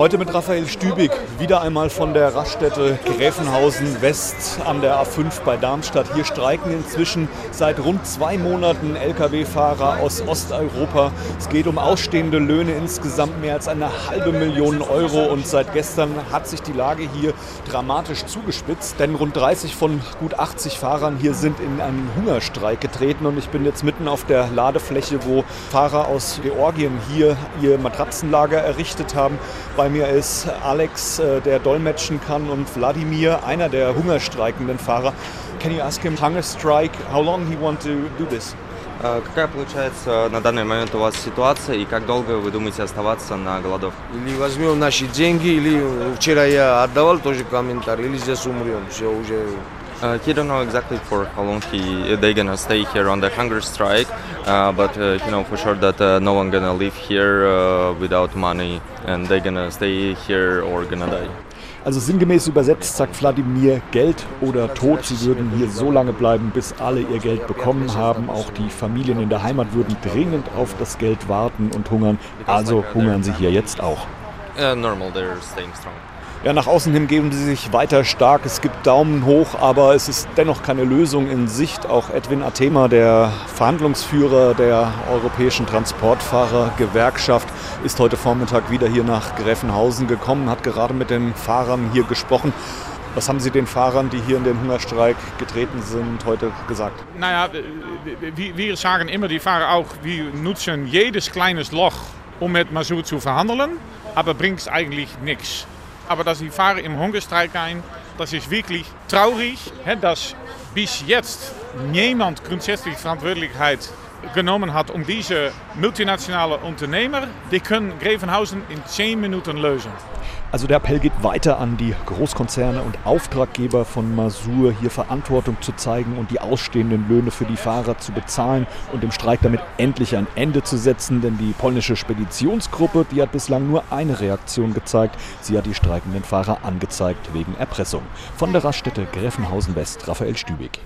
Heute mit Raphael Stübig, wieder einmal von der Raststätte Gräfenhausen West an der A5 bei Darmstadt. Hier streiken inzwischen seit rund zwei Monaten Lkw-Fahrer aus Osteuropa. Es geht um ausstehende Löhne, insgesamt mehr als eine halbe Million Euro. Und seit gestern hat sich die Lage hier dramatisch zugespitzt, denn rund 30 von gut 80 Fahrern hier sind in einen Hungerstreik getreten. Und ich bin jetzt mitten auf der Ladefläche, wo Fahrer aus Georgien hier ihr Matratzenlager errichtet haben. Bei mir ist Alex, äh, der dolmetschen kann, und Wladimir, einer der hungerstreikenden Fahrer. Can you ask him hunger strike? How long he want to do this? А Какая получается на данный момент у вас ситуация и как долго вы думаете оставаться на голодовке? Или возьмем наши деньги, или вчера я отдавал тоже комментарий, или здесь умрем. Все уже Uh, he don't know exactly for how long he they gonna stay here on the hunger strike, uh, but uh, you know for sure that uh, no one gonna live here uh, without money, and they gonna stay here or gonna die. Also sinngemäß übersetzt sagt Wladimir Geld oder Tod. Sie würden hier so lange bleiben, bis alle ihr Geld bekommen haben. Auch die Familien in der Heimat würden dringend auf das Geld warten und hungern. Also hungern sie hier jetzt auch. Uh, normal, they're staying strong. Ja, nach außen hin geben sie sich weiter stark. Es gibt Daumen hoch, aber es ist dennoch keine Lösung in Sicht. Auch Edwin Athema, der Verhandlungsführer der Europäischen Transportfahrergewerkschaft, ist heute Vormittag wieder hier nach Gräfenhausen gekommen, hat gerade mit den Fahrern hier gesprochen. Was haben Sie den Fahrern, die hier in den Hungerstreik getreten sind, heute gesagt? Naja, wir, sagen immer, die Fahrer auch, wir nutzen jedes kleines Loch, um mit Masur zu verhandeln, aber bringt eigentlich nichts. Aber dass die Fahrer im Hungerstreik ein, das ist wirklich traurig, dass bis jetzt niemand grundsätzlich Verantwortlichkeit genommen hat, um diese multinationale Unternehmer, die können Grevenhausen in 10 Minuten lösen. Also der Appell geht weiter an die Großkonzerne und Auftraggeber von Masur, hier Verantwortung zu zeigen und die ausstehenden Löhne für die Fahrer zu bezahlen und dem Streik damit endlich ein Ende zu setzen. Denn die polnische Speditionsgruppe, die hat bislang nur eine Reaktion gezeigt. Sie hat die streikenden Fahrer angezeigt wegen Erpressung. Von der Raststätte Gräfenhausen West, Raphael Stübig.